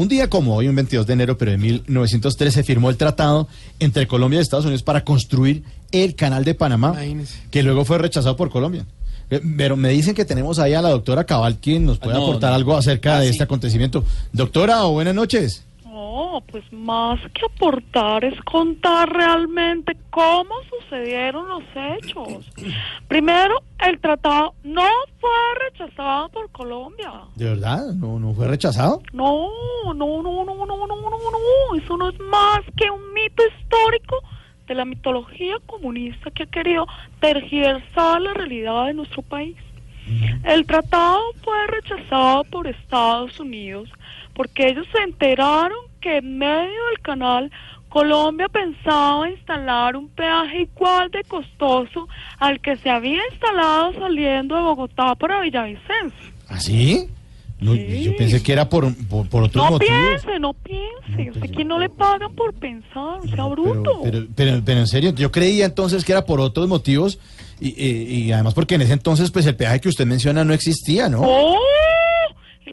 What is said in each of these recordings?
Un día como hoy, un 22 de enero, pero de 1913, firmó el tratado entre Colombia y Estados Unidos para construir el canal de Panamá, Imagínese. que luego fue rechazado por Colombia. Eh, Pero me dicen que tenemos ahí a la doctora Cabal, quien nos puede Ah, no, aportar no. algo acerca Ah, de sí. este acontecimiento. Doctora, buenas noches. No, pues más que aportar es contar realmente cómo sucedieron los hechos. Primero, el tratado no fue rechazado por Colombia. ¿De verdad? ¿No, no fue rechazado? No, no, no, no, no, no, no, no. Eso no es más que un mito histórico de la mitología comunista que ha querido tergiversar la realidad de nuestro país. El tratado fue rechazado por Estados Unidos porque ellos se enteraron que en medio del canal Colombia pensaba instalar un peaje igual de costoso al que se había instalado saliendo de Bogotá para Villavicencio. ¿Así? No, Sí. Yo pensé que era por, por, por otros No motivos. piense, no piense. No, pues, aquí no le pagan por pensar, no sea Pero, bruto. pero, pero, pero en serio, yo creía entonces que era por otros motivos y, y- y además porque en ese entonces pues el peaje que usted menciona no existía, ¿no? ¡Oh!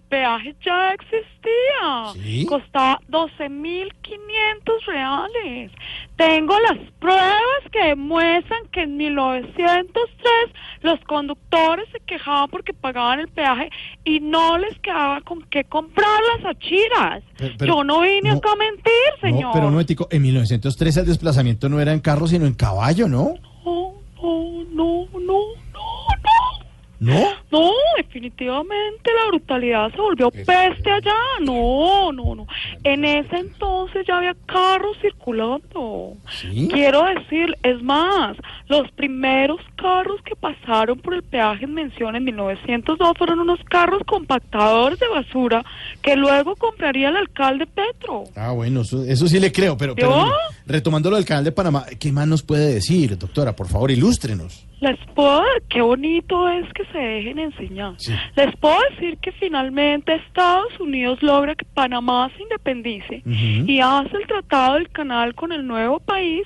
Peaje ya existía. ¿Sí? Costaba 12.500 reales. Tengo las pruebas que demuestran que en 1903 los conductores se quejaban porque pagaban el peaje y no les quedaba con qué comprar las achiras. Pero- pero- Yo no vine no, acá a mentir, señor. No, pero no, Etico, en 1913 el desplazamiento no era en carro sino en caballo, ¿no? No, no, no, no, no, no. ¿No? Definitivamente la brutalidad se volvió peste allá. No, no, no. En ese entonces ya había carros circulando. Sí. Quiero decir, es más, los primeros carros que pasaron por el peaje en mención en 1902 fueron unos carros compactadores de basura que luego compraría el alcalde Petro. Ah, bueno, eso, eso sí le creo, pero, pero mire, retomando lo del canal de Panamá, ¿qué más nos puede decir, doctora? Por favor, ilústrenos. Les puedo, qué bonito es que se dejen enseñar. Sí. Les puedo decir que finalmente Estados Unidos logra que Panamá se independice Ujú. y hace el tratado del canal con el nuevo país,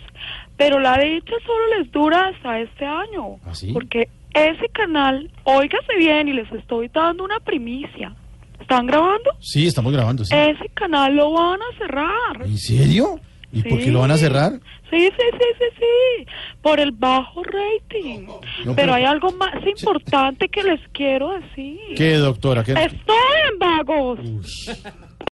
pero la dicha solo les dura hasta este año. ¿Ah, sí? Porque ese canal, óigase bien y les estoy dando una primicia. ¿Están grabando? Sí, estamos grabando, sí. Ese canal lo van a cerrar. ¿En serio? ¿Y por qué Sí. lo van a cerrar? Sí, sí, sí, sí, sí, por el bajo rating. No, pero, pero- hay algo más importante que les quiero decir. ¿Qué, doctora? ¿Qué? Estoy en vagos. Ush.